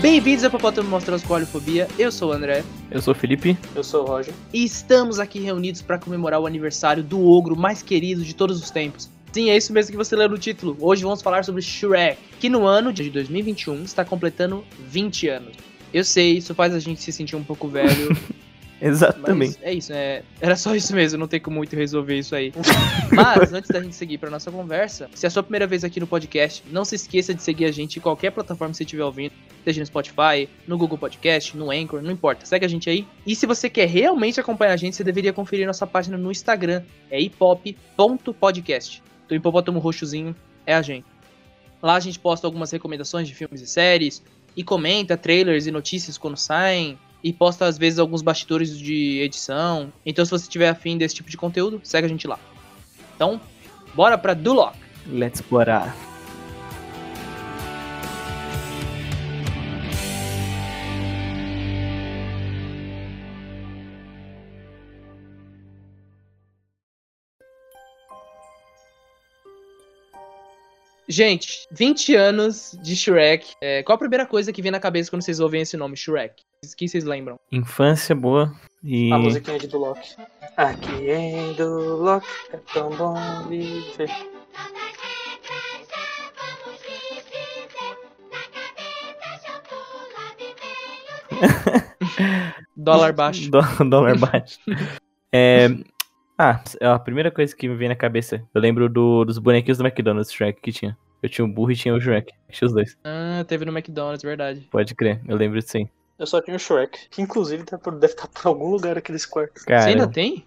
Bem-vindos ao Papotamo Mostra Escolhofobia. Eu sou o André. Eu sou o Felipe. Eu sou o Roger. E estamos aqui reunidos para comemorar o aniversário do ogro mais querido de todos os tempos. Sim, é isso mesmo que você leu no título. Hoje vamos falar sobre Shrek, que no ano de 2021 está completando 20 anos. Eu sei, isso faz a gente se sentir um pouco velho. Exatamente. Mas é isso, é, era só isso mesmo, não tem como muito resolver isso aí. Mas antes da gente seguir para nossa conversa, se é a sua primeira vez aqui no podcast, não se esqueça de seguir a gente em qualquer plataforma que você estiver ouvindo, seja no Spotify, no Google Podcast, no Anchor, não importa. Segue a gente aí. E se você quer realmente acompanhar a gente, você deveria conferir nossa página no Instagram, é hipop.podcast. Do hipopótamo roxozinho é a gente. Lá a gente posta algumas recomendações de filmes e séries e comenta trailers e notícias quando saem e posta às vezes alguns bastidores de edição. Então se você tiver afim desse tipo de conteúdo, segue a gente lá. Então, bora pra Duloc. Let's explorar. Gente, 20 anos de Shrek. É, qual a primeira coisa que vem na cabeça quando vocês ouvem esse nome, Shrek? O que vocês lembram? Infância boa e. A musiquinha de Duloc. Aqui em Duloc é tão bom viver. Dólar baixo. Dó- dólar baixo. É, Ah, a primeira coisa que me vem na cabeça, eu lembro do- dos bonequinhos do McDonald's Shrek que tinha. Eu tinha o burro e tinha o Shrek. Tinha os dois. Ah, teve no McDonald's, verdade. Pode crer, eu lembro disso sim. Eu só tinha o Shrek, que inclusive tá por- deve estar por algum lugar aqui nesse quarto. Cara, Você ainda tem?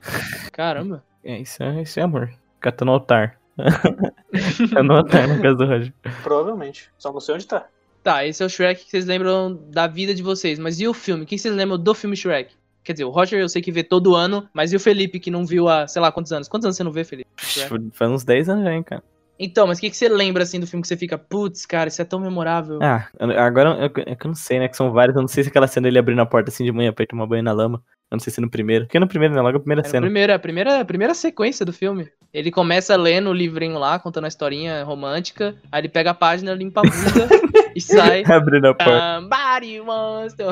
Caramba. é, isso, é, isso é amor. Fica tá no altar. tá no altar na casa do Roger. Provavelmente. Só não sei onde tá. Tá, esse é o Shrek que vocês lembram da vida de vocês. Mas e o filme? O que vocês lembram do filme Shrek? Quer dizer, o Roger eu sei que vê todo ano, mas e o Felipe que não viu há, sei lá, quantos anos? Quantos anos você não vê, Felipe? Faz uns 10 anos já, hein, cara. Então, mas o que, que você lembra, assim, do filme que você fica, putz, cara, isso é tão memorável. Ah, eu- agora eu- é que eu não sei, né? Que são vários. Eu não sei se aquela cena ele abrindo a porta assim de manhã pra ir tomar banho na lama. Eu não sei se é no primeiro. Porque no primeiro, né? Logo a primeira É a cena. primeira, a primeira, a primeira sequência do filme. Ele começa lendo o livrinho lá, contando a historinha romântica, aí ele pega a página, limpa a bunda e sai. Abrindo a porta. Wants to...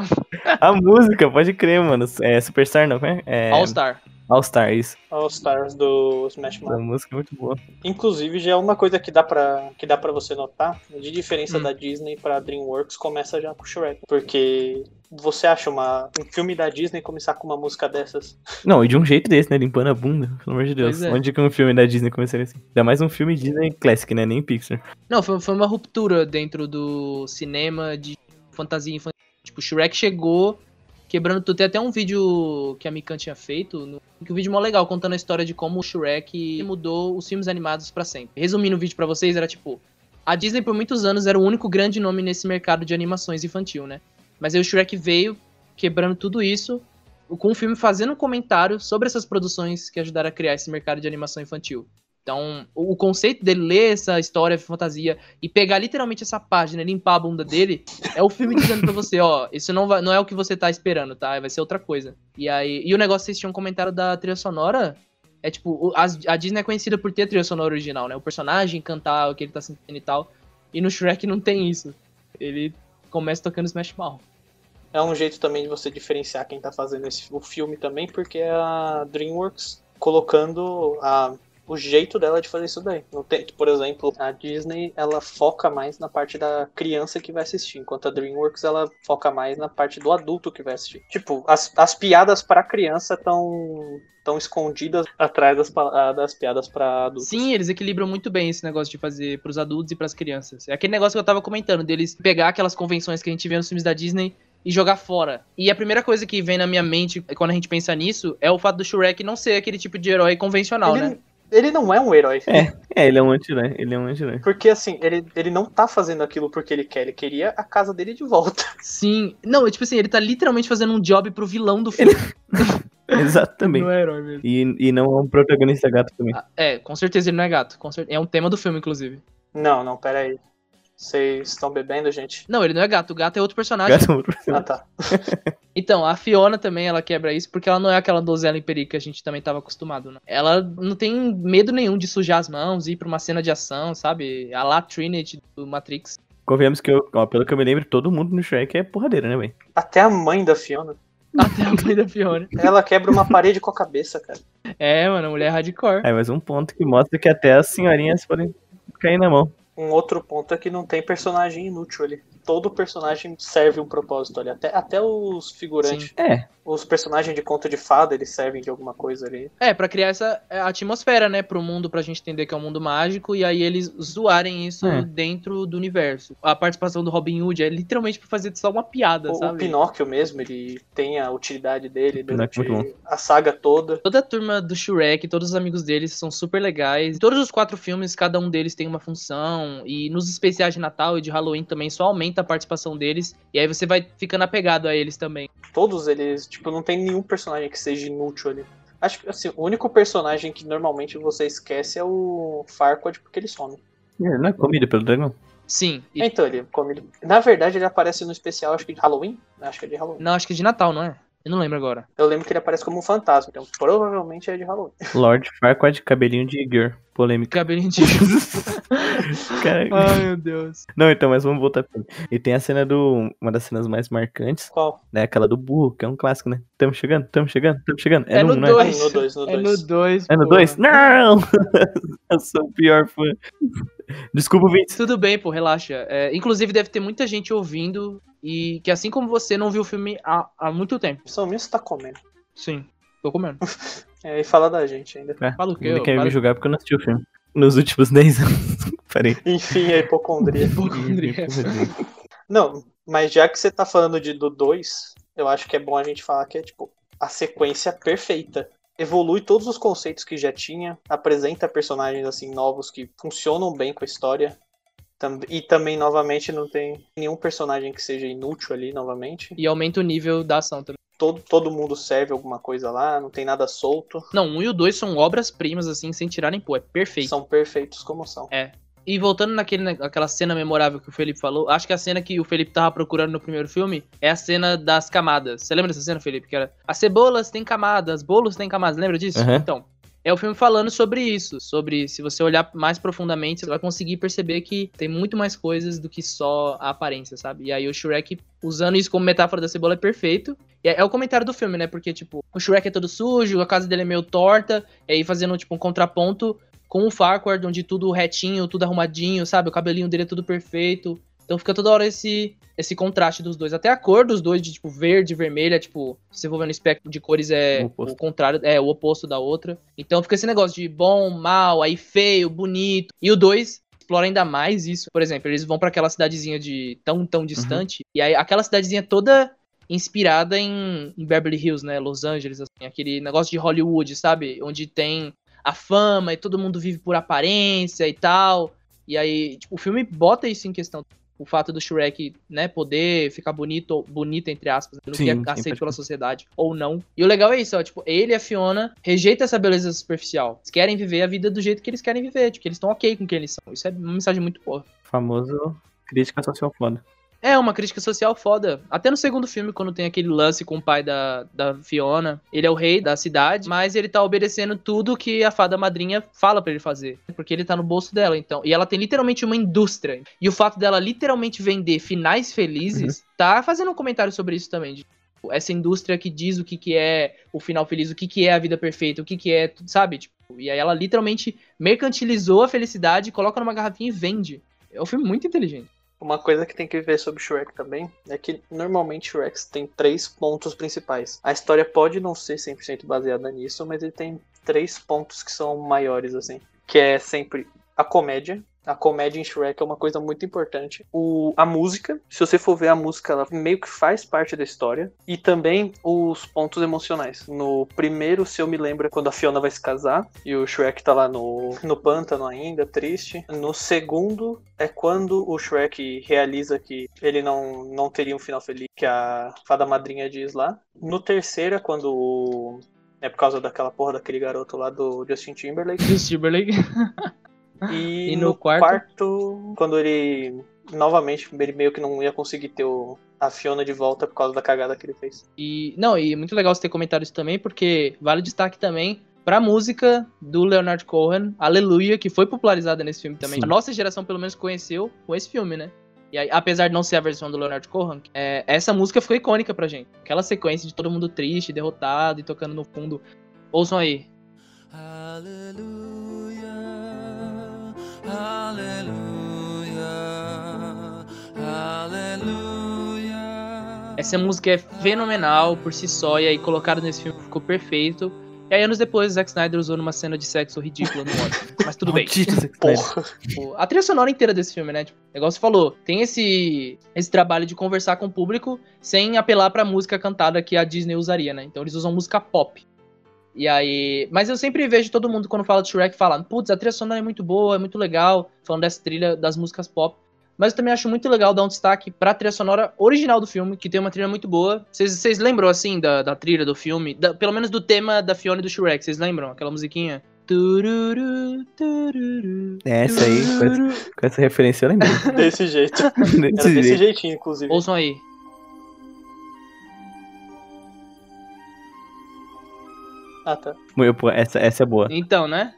A música, pode crer, mano. É Superstar, não? É, é All Star. All Star, isso. All Stars do Smash Mouth. música é muito boa. Inclusive, já é uma coisa que dá pra, que dá pra você notar, de diferença Hum. da Disney pra DreamWorks, começa já com o Shrek. Porque você acha uma, um filme da Disney começar com uma música dessas? Não, e de um jeito desse, né? Limpando a bunda, pelo amor de Deus. É. Onde que um filme da Disney começaria assim? Ainda mais um filme Disney Classic, né? Nem Pixar. Não, foi, foi uma ruptura dentro do cinema de fantasia infantil. Tipo, Shrek chegou quebrando tudo. Tem até um vídeo que a Mikan tinha feito, que um vídeo mó legal, contando a história de como o Shrek mudou os filmes animados pra sempre. Resumindo o vídeo pra vocês, era tipo... A Disney por muitos anos era o único grande nome nesse mercado de animações infantil, né? Mas aí o Shrek veio quebrando tudo isso, com o filme fazendo um comentário sobre essas produções que ajudaram a criar esse mercado de animação infantil. Então, o conceito dele ler essa história fantasia e pegar literalmente essa página e limpar a bunda dele, é o filme dizendo pra você, ó, isso não, vai, não é o que você tá esperando, tá? Vai ser outra coisa. E aí, e o negócio, vocês tinham comentário da trilha sonora, é tipo, a Disney é conhecida por ter trilha sonora original, né? O personagem cantar o que ele tá sentindo e tal. E no Shrek não tem isso. Ele começa tocando Smash Mouth. É um jeito também de você diferenciar quem tá fazendo esse, o filme também, porque é a DreamWorks colocando a, o jeito dela de fazer isso daí. Não tem, por exemplo, a Disney ela foca mais na parte da criança que vai assistir, enquanto a DreamWorks ela foca mais na parte do adulto que vai assistir. Tipo, as, as piadas para criança estão tão escondidas atrás das, pa- das piadas para adultos. Sim, eles equilibram muito bem esse negócio de fazer pros adultos e pras crianças. É aquele negócio que eu tava comentando, deles pegar aquelas convenções que a gente vê nos filmes da Disney e jogar fora. E a primeira coisa que vem na minha mente quando a gente pensa nisso é o fato do Shrek não ser aquele tipo de herói convencional, ele, né? Ele não é um herói. É, ele é um anti-herói. Ele é um anti-herói. Porque assim, ele, ele não tá fazendo aquilo porque ele quer, ele queria a casa dele de volta. Sim. Não, é tipo assim, ele tá literalmente fazendo um job pro vilão do filme. Exatamente. Não é herói mesmo. E, e não é um protagonista gato também. Ah, É, com certeza ele não é gato. com cer- É um tema do filme, inclusive. Não, não, pera aí. Vocês estão bebendo, gente? Não, ele não é gato. O gato é outro personagem. Gato é Ah, personagem. tá. Então, a Fiona também, ela quebra isso, porque ela não é aquela donzela em perigo que a gente também tava acostumado, né? Ela não tem medo nenhum de sujar as mãos, ir pra uma cena de ação, sabe? A lá Trinity do Matrix. Convenhamos que, eu, ó, pelo que eu me lembro, todo mundo no Shrek é porradeira, né, velho? Até a mãe da Fiona. Até a mãe da Fiona. Ela quebra uma parede com a cabeça, cara. É, mano, mulher hardcore. É, mas um ponto que mostra que até as senhorinhas podem cair na mão. Um outro ponto é que não tem personagem inútil ali. Todo personagem serve um propósito ali. Até, até os figurantes. É, Os personagens de conto de fada, eles servem de alguma coisa ali. É, pra criar essa é, atmosfera, né, pro mundo, pra gente entender que é um mundo mágico, e aí eles zoarem isso É. dentro do universo. A participação do Robin Hood é literalmente pra fazer só uma piada, O, o sabe? Pinóquio mesmo, ele tem a utilidade dele durante é muito a saga toda. Toda a turma do Shrek, todos os amigos deles são super legais. Todos os quatro filmes, cada um deles tem uma função. E nos especiais de Natal e de Halloween também só aumenta a participação deles. E aí você vai ficando apegado a eles também. Todos eles, tipo, não tem nenhum personagem que seja inútil ali. Acho que, assim, o único personagem que normalmente você esquece é o Farquaad, porque ele some. É, não é comida pelo dragão. Sim. E- Então, ele come. ele- Na verdade, ele aparece no especial, acho que de Halloween. Acho que é de Halloween. Não, acho que é de Natal, não é? Eu não lembro agora. Eu lembro que ele aparece como um fantasma, então provavelmente é de Halloween. Lord Farquaad, cabelinho de Gir. Polêmica. Cabelinho de. Cara, Ai, meu Deus. Não, então, mas vamos voltar pra E tem a cena do. Uma das cenas mais marcantes, Qual? né? Aquela do burro, que é um clássico, né? Tamo chegando, tamo chegando, tamo chegando. É, É no, no um, não é? dois. No 2, no É 2. no 2. É no 2? Não! Eu sou o pior fã. Desculpa, Vince. Tudo bem, pô, relaxa. É, inclusive, deve ter muita gente ouvindo e que, assim como você, não viu o filme há, há muito tempo. São Miss tá comendo. Sim, tô comendo. É, e fala da gente ainda. É, Fala o quê? Ô? quer Fala- me julgar porque eu não assisti o filme. Nos últimos 10 anos. Parei. Enfim, a hipocondria. Hipocondria. Não, mas já que você tá falando de do 2, eu acho que é bom a gente falar que é tipo a sequência perfeita. Evolui todos os conceitos que já tinha, apresenta personagens assim novos que funcionam bem com a história. E também, novamente, não tem nenhum personagem que seja inútil ali, novamente. E aumenta o nível da ação também. Todo, todo mundo serve alguma coisa lá, não tem nada solto. Não, um e o dois são obras-primas, assim, sem tirar nem pôr. É perfeito. São perfeitos como são. E voltando naquele, naquela cena memorável que o Felipe falou, acho que a cena que o Felipe tava procurando no primeiro filme é a cena das camadas. Você lembra dessa cena, Felipe? Que era as cebolas têm camadas, bolos têm camadas. Lembra disso? Aham. Então, é o filme falando sobre isso. Sobre se você olhar mais profundamente, você vai conseguir perceber que tem muito mais coisas do que só a aparência, sabe? E aí o Shrek, usando isso como metáfora da cebola, é perfeito. E é, é o comentário do filme, né? Porque, tipo, o Shrek é todo sujo, a casa dele é meio torta, e aí fazendo, tipo, um contraponto com o Farquaad, onde tudo retinho, tudo arrumadinho, sabe? O cabelinho dele é tudo perfeito. Então fica toda hora esse esse contraste dos dois. Até a cor dos dois, de tipo verde e vermelho, é tipo, se você for ver no espectro de cores, é O o, contrário, é o oposto da outra. Então fica esse negócio de bom, mal, aí feio, bonito. E o dois explora ainda mais isso. Por exemplo, eles vão pra aquela cidadezinha de tão, tão distante. E aí aquela cidadezinha toda inspirada em, em Beverly Hills, né? Los Angeles, assim, aquele negócio de Hollywood, sabe? Onde tem a fama e todo mundo vive por aparência e tal. E aí, tipo, o filme bota isso em questão. O fato do Shrek, né, poder ficar bonito, bonito entre aspas, no Sim, que é aceito pela sociedade ou não. E o legal é isso, ó, tipo, ele e a Fiona rejeitam essa beleza superficial. Eles querem viver a vida do jeito que eles querem viver, tipo, que eles estão ok com quem eles são. Isso é uma mensagem muito boa. Famoso crítica social foda. É uma crítica social foda. Até no segundo filme, quando tem aquele lance com o pai da, da Fiona, ele é o rei da cidade, mas ele tá obedecendo tudo que a fada madrinha fala pra ele fazer. Porque ele tá no bolso dela, então. E ela tem literalmente uma indústria. E o fato dela literalmente vender finais felizes, tá fazendo um comentário sobre isso também. de, tipo, essa indústria que diz o que, que é o final feliz, o que, que é a vida perfeita, o que, que é, sabe? Tipo, e aí ela literalmente mercantilizou a felicidade, coloca numa garrafinha e vende. É um filme muito inteligente. Uma coisa que tem que ver sobre Shrek também é que normalmente Shrek tem três pontos principais. A história pode não ser 100% baseada nisso, mas ele tem três pontos que são maiores, assim. Que é sempre a comédia. A comédia em Shrek é uma coisa muito importante. O, a música, se você for ver a música, ela meio que faz parte da história. E também os pontos emocionais. No primeiro, se eu me lembro, é quando a Fiona vai se casar e o Shrek tá lá no, no pântano ainda, triste. No segundo, é quando o Shrek realiza que ele não, não teria um final feliz, que a fada madrinha diz lá. No terceiro, é quando o. É por causa daquela porra daquele garoto lá do Justin Timberlake. Chris Timberlake. E, E no no, quarto? quarto? quando ele. Novamente, ele meio que não ia conseguir ter o, a Fiona de volta por causa da cagada que ele fez. E não, e muito legal você ter comentado isso também, porque vale destaque também pra música do Leonard Cohen, Aleluia, que foi popularizada nesse filme também. Sim. A nossa geração pelo menos conheceu com esse filme, né? E aí, apesar de não ser a versão do Leonard Cohen, é, essa música ficou icônica pra gente. Aquela sequência de todo mundo triste, derrotado e tocando no fundo. Ouçam aí. Aleluia, aleluia, Essa música é fenomenal por si só, e aí colocado nesse filme ficou perfeito. E aí, anos depois, o Zack Snyder usou numa cena de sexo ridícula no ódio. Mas tudo bem. Porra. A trilha sonora inteira desse filme, né? Tipo, o negócio falou, tem esse, esse trabalho de conversar com o público sem apelar pra música cantada que a Disney usaria, né? Então eles usam música pop. E aí. Mas eu sempre vejo todo mundo quando fala de Shrek falando, putz, a trilha sonora é muito boa, é muito legal, falando dessa trilha das músicas pop. Mas eu também acho muito legal dar um destaque pra trilha sonora original do filme, que tem uma trilha muito boa. Vocês- lembram, assim, da, da trilha do filme? Da- pelo menos do tema da Fiona e do Shrek, vocês lembram? Aquela musiquinha? Tururu, tururu, É, essa aí, com essa, com essa referência eu lembro. Desse jeito. Era Desse desse jeito. jeitinho, inclusive. Ouçam aí. Ah, tá. Essa, essa é boa. Então, né?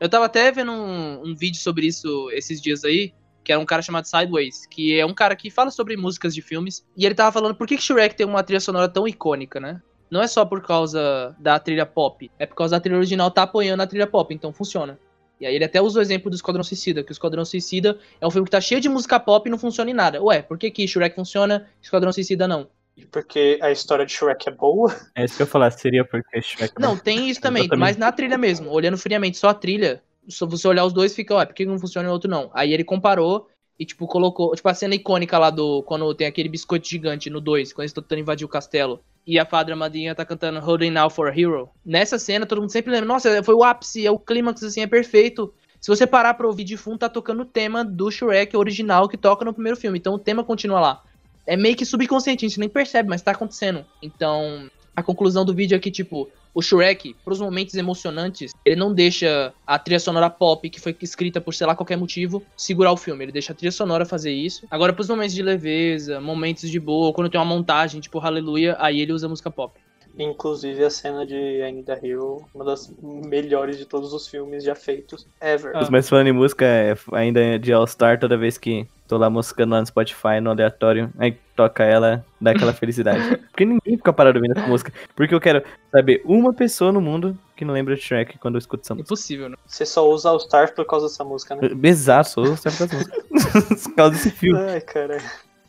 Eu tava até vendo um, um vídeo sobre isso esses dias aí, que era um cara chamado Sideways, que é um cara que fala sobre músicas de filmes, e ele tava falando por que que Shrek tem uma trilha sonora tão icônica, né? Não é só por causa da trilha pop, é por causa da trilha original tá apoiando a trilha pop, então funciona. E aí ele até usa o exemplo do Esquadrão Suicida, que o Esquadrão Suicida é um filme que tá cheio de música pop e não funciona em nada. Ué, por que que Shrek funciona e Esquadrão Suicida não? Porque a história de Shrek é boa. É isso que eu ia falar, seria porque Shrek. Não, tem isso também, Exatamente. mas na trilha mesmo, olhando friamente, só a trilha, se você olhar os dois, fica, ué, por que um funciona e o outro não? Aí ele comparou e, tipo, colocou, tipo, a cena icônica lá do, quando tem aquele biscoito gigante no 2, quando eles estão tentando invadir o castelo, e a Fadra Madinha tá cantando Holding Now for a Hero. Nessa cena, todo mundo sempre lembra, nossa, foi o ápice, é o clímax, assim, é perfeito. Se você parar pra ouvir de fundo, tá tocando o tema do Shrek original que toca no primeiro filme, então o tema continua lá. É meio que subconsciente, a gente nem percebe, mas tá acontecendo. Então, a conclusão do vídeo é que, tipo, o Shrek, pros momentos emocionantes, ele não deixa a trilha sonora pop, que foi escrita por, sei lá, qualquer motivo, segurar o filme. Ele deixa a trilha sonora fazer isso. Agora, pros momentos de leveza, momentos de boa, quando tem uma montagem, tipo Hallelujah, aí ele usa música pop. Inclusive a cena de I Need a Hero, uma das melhores de todos os filmes já feitos ever. Ah. Mas falando em música, é, ainda de All Star, toda vez que tô lá moscando lá no Spotify, no aleatório, aí toca ela, dá aquela felicidade. Porque ninguém fica parado ouvindo essa música. Porque eu quero saber uma pessoa no mundo que não lembra de Shrek quando eu escuto essa música. Impossível, né? Você só usa All Star por causa dessa música, né? Exato, sou sempre dessa música. por causa desse filme. Ai, cara.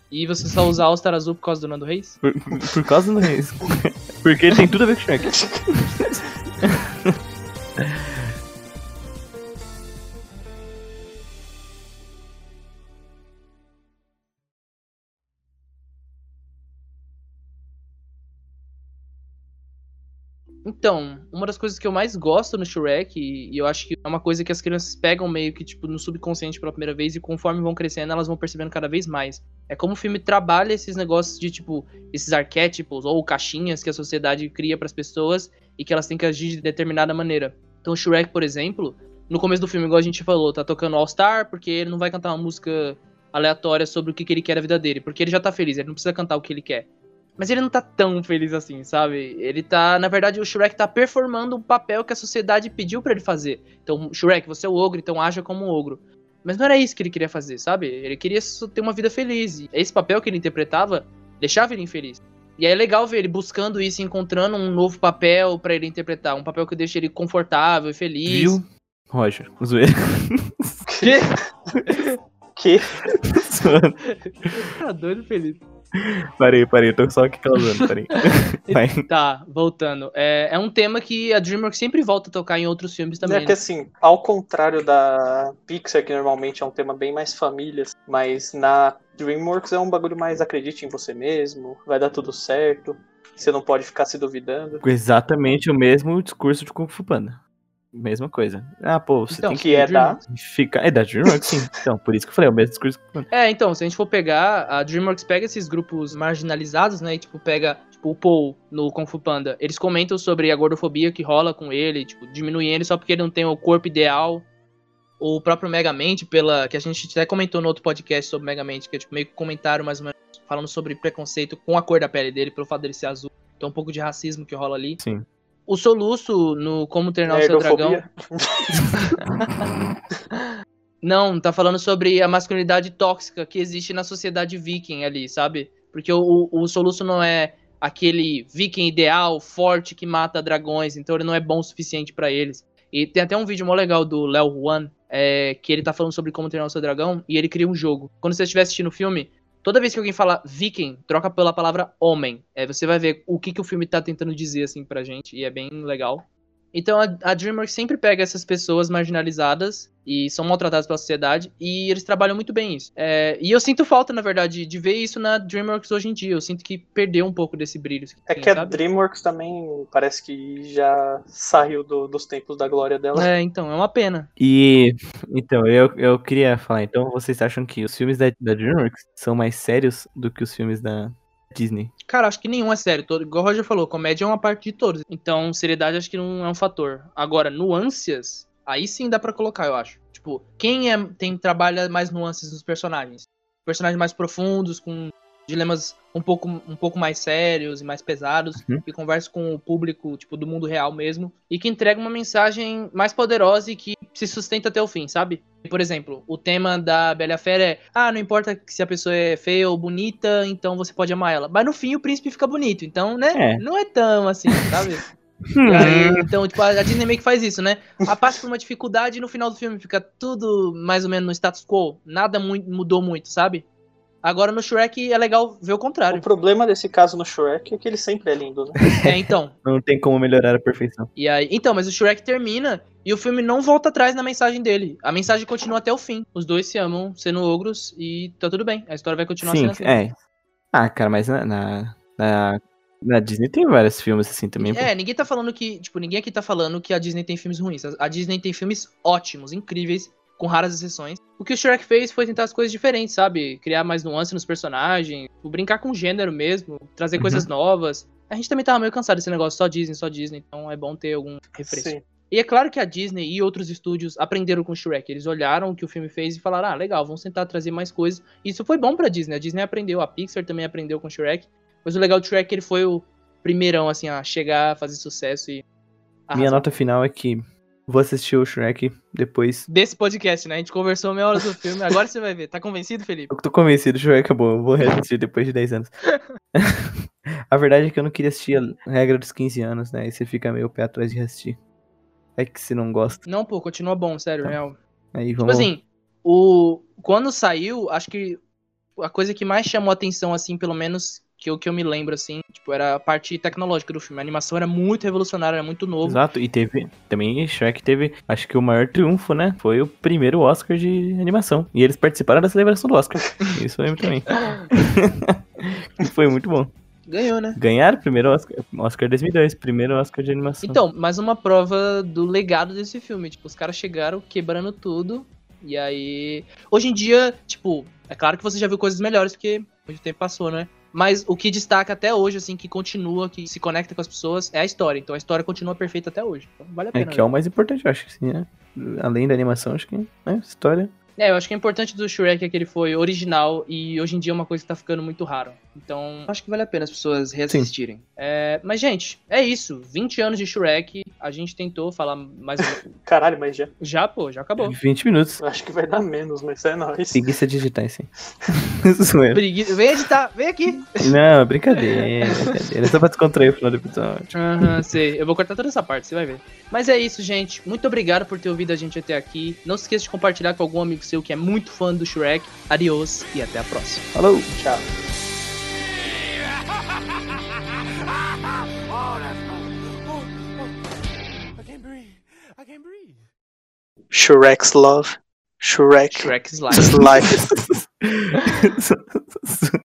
E você só usa All Star Azul por causa do Nando Reis? Por, por causa do Reis. Porque tem tudo a ver com Shrek. Então, uma das coisas que eu mais gosto no Shrek, e, eu acho que é uma coisa que as crianças pegam meio que, tipo, no subconsciente pela primeira vez, e conforme vão crescendo, elas vão percebendo cada vez mais. É como o filme trabalha esses negócios de, tipo, esses arquétipos ou caixinhas que a sociedade cria pras pessoas e que elas têm que agir de determinada maneira. Então, o Shrek, por exemplo, no começo do filme, igual a gente falou, tá tocando All Star, porque ele não vai cantar uma música aleatória sobre o que, que ele quer da vida dele, porque ele já tá feliz, ele não precisa cantar o que ele quer. Mas ele não tá tão feliz assim, sabe? Ele tá, na verdade, o Shrek tá performando um papel que a sociedade pediu pra ele fazer. Então, Shrek, você é o ogro, então haja como um ogro. Mas não era isso que ele queria fazer, sabe? Ele queria ter uma vida feliz. E esse papel que ele interpretava deixava ele infeliz. E aí é legal ver ele buscando isso, e encontrando um novo papel pra ele interpretar, um papel que deixa ele confortável e feliz. Viu? Roger, zoeira. Que? Que? tá doido feliz. Parei, parei, tô só aqui causando, parei. Vai. Tá, voltando. É, é um tema que a DreamWorks sempre volta a tocar em outros filmes também. É que né? assim, ao contrário da Pixar, que normalmente é um tema bem mais famílias, mas na DreamWorks é um bagulho mais acredite em você mesmo, vai dar tudo certo, você não pode ficar se duvidando. Exatamente o mesmo discurso de Kung Fu Panda. Mesma coisa. Ah, pô, você Então, tem que é da- que ficar. É da DreamWorks, sim. Então, por isso que eu falei, é o mesmo discurso. É, então, se a gente for pegar, a DreamWorks pega esses grupos marginalizados, né, e, tipo, pega, tipo, o Paul no Kung Fu Panda. Eles comentam sobre a gordofobia que rola com ele, tipo, diminuem ele só porque ele não tem o corpo ideal. O próprio Megamente, pela, que a gente até comentou no outro podcast sobre Megamente, que é, tipo, meio que comentário, mais ou menos, falando sobre preconceito com a cor da pele dele, pelo fato dele ser azul. Então, um pouco de racismo que rola ali. Sim. O Soluço no Como Treinar o Seu Dragão... Não, tá falando sobre a masculinidade tóxica que existe na sociedade viking ali, sabe? Porque o, o Soluço não é aquele viking ideal, forte, que mata dragões, então ele não é bom o suficiente pra eles. E tem até um vídeo mó legal do Léo Juan, é, que ele tá falando sobre como treinar o seu dragão, e ele cria um jogo. Quando você estiver assistindo o filme, toda vez que alguém fala viking, troca pela palavra homem. É, você vai ver o que, que o filme tá tentando dizer, assim, pra gente, e é bem legal. Então a, a DreamWorks sempre pega essas pessoas marginalizadas e são maltratadas pela sociedade e eles trabalham muito bem isso. É, e eu sinto falta, na verdade, de ver isso na DreamWorks hoje em dia. Eu sinto que perdeu um pouco desse brilho. É que a DreamWorks também parece que já saiu do, dos tempos da glória dela. É, então, é uma pena. E então, eu, eu queria falar, então vocês acham que os filmes da, da DreamWorks são mais sérios do que os filmes da Disney? Cara, acho que nenhum é sério. Todo, igual o Roger falou, comédia é uma parte de todos. Então, seriedade acho que não é um fator. Agora, nuances, aí sim dá para colocar, eu acho. Tipo, quem é, tem trabalha mais nuances nos personagens? Personagens mais profundos, com dilemas um pouco, um pouco mais sérios e mais pesados, Uhum. que conversa com o público, tipo, do mundo real mesmo, e que entrega uma mensagem mais poderosa e que se sustenta até o fim, sabe? Por exemplo, o tema da Bela Fera é: ah, não importa se a pessoa é feia ou bonita, então você pode amar ela. Mas no fim o príncipe fica bonito, então, né? É. Não é tão assim, sabe? E aí, então, tipo, a Disney meio que faz isso, né? A passa por uma dificuldade e no final do filme fica tudo mais ou menos no status quo. Nada muito, mudou muito, sabe? Agora no Shrek é legal ver o O contrário. problema desse caso no Shrek é que ele sempre é lindo, né? É, então. Não tem como melhorar a perfeição. E aí, então, mas o Shrek termina e o filme não volta atrás na mensagem dele. A mensagem continua até o fim. Os dois se amam, sendo ogros, e tá tudo bem. A história vai continuar Sim, sendo assim. é. Ah, cara, mas na, na, na, na Disney tem vários filmes assim também. pô. É, ninguém tá falando que. Tipo, ninguém aqui tá falando que a Disney tem filmes ruins. A Disney tem filmes ótimos, incríveis, com raras exceções. O que o Shrek fez foi tentar as coisas diferentes, sabe? Criar mais nuance nos personagens, tipo, brincar com o gênero mesmo, trazer Uhum. coisas novas. A gente também tava meio cansado desse negócio, só Disney, só Disney, então é bom ter algum refresco. Sim. E é claro que a Disney e outros estúdios aprenderam com o Shrek. Eles olharam o que o filme fez e falaram: ah, legal, vamos tentar trazer mais coisas. E isso foi bom pra Disney. A Disney aprendeu, a Pixar também aprendeu com o Shrek. Mas o legal do Shrek, ele foi o primeirão, assim, a chegar, fazer sucesso e. Minha arrasar. nota final é que vou assistir o Shrek depois. Desse podcast, né? A gente conversou meia hora do filme. Agora você vai ver. Tá convencido, Felipe? Eu tô convencido, o Shrek é bom, eu vou reassistir depois de 10 anos. a verdade é que eu não queria assistir a regra dos 15 anos, né? E você fica meio pé atrás de reassistir. É que se não gosta. Não, pô, continua bom, sério, Tá. real. Aí Tipo vamos. assim, o... quando saiu, acho que a coisa que mais chamou atenção, assim, pelo menos que eu, que eu me lembro, assim, tipo, era a parte tecnológica do filme. A animação era muito revolucionária, era muito novo. Exato, e teve. Também Shrek teve, acho que o maior triunfo, né? Foi o primeiro Oscar de animação. E eles participaram da celebração do Oscar. Isso aí também. E foi muito bom. Ganhou, né? Ganharam o primeiro Oscar. Oscar 2002, primeiro Oscar de animação. Então, mais uma prova do legado desse filme. Tipo, os caras chegaram quebrando tudo. E aí. Hoje em dia, tipo, é claro que você já viu coisas melhores, porque muito tempo passou, né? Mas o que destaca até hoje, assim, que continua, que se conecta com as pessoas, é a história. Então a história continua perfeita até hoje. Então vale a É pena. que é o né? mais importante, eu acho que sim, né? Além da animação, acho que, né? História. É, eu acho que o importante do Shrek é que ele foi original e hoje em dia é uma coisa que tá ficando muito raro. Então, acho que vale a pena as pessoas reassistirem. É, mas, gente, é isso. 20 anos de Shrek. A gente tentou falar mais. um- Caralho, mas já. já, pô, já acabou. 20 minutos. Acho que vai dar menos, mas é nóis. Preguiça digitar, assim. Zoeira. Preguiça. Vem editar, vem aqui. Não, brincadeira, brincadeira. É só pra descontrair o final do episódio. Aham, sei. Eu vou cortar toda essa parte, você vai ver. Mas é isso, gente. Muito obrigado por ter ouvido a gente até aqui. Não se esqueça de compartilhar com algum amigo seu que é muito fã do Shrek. Adiós e até a próxima. Falou! Tchau. Shrek's love. Shrek Shrek's Life. life.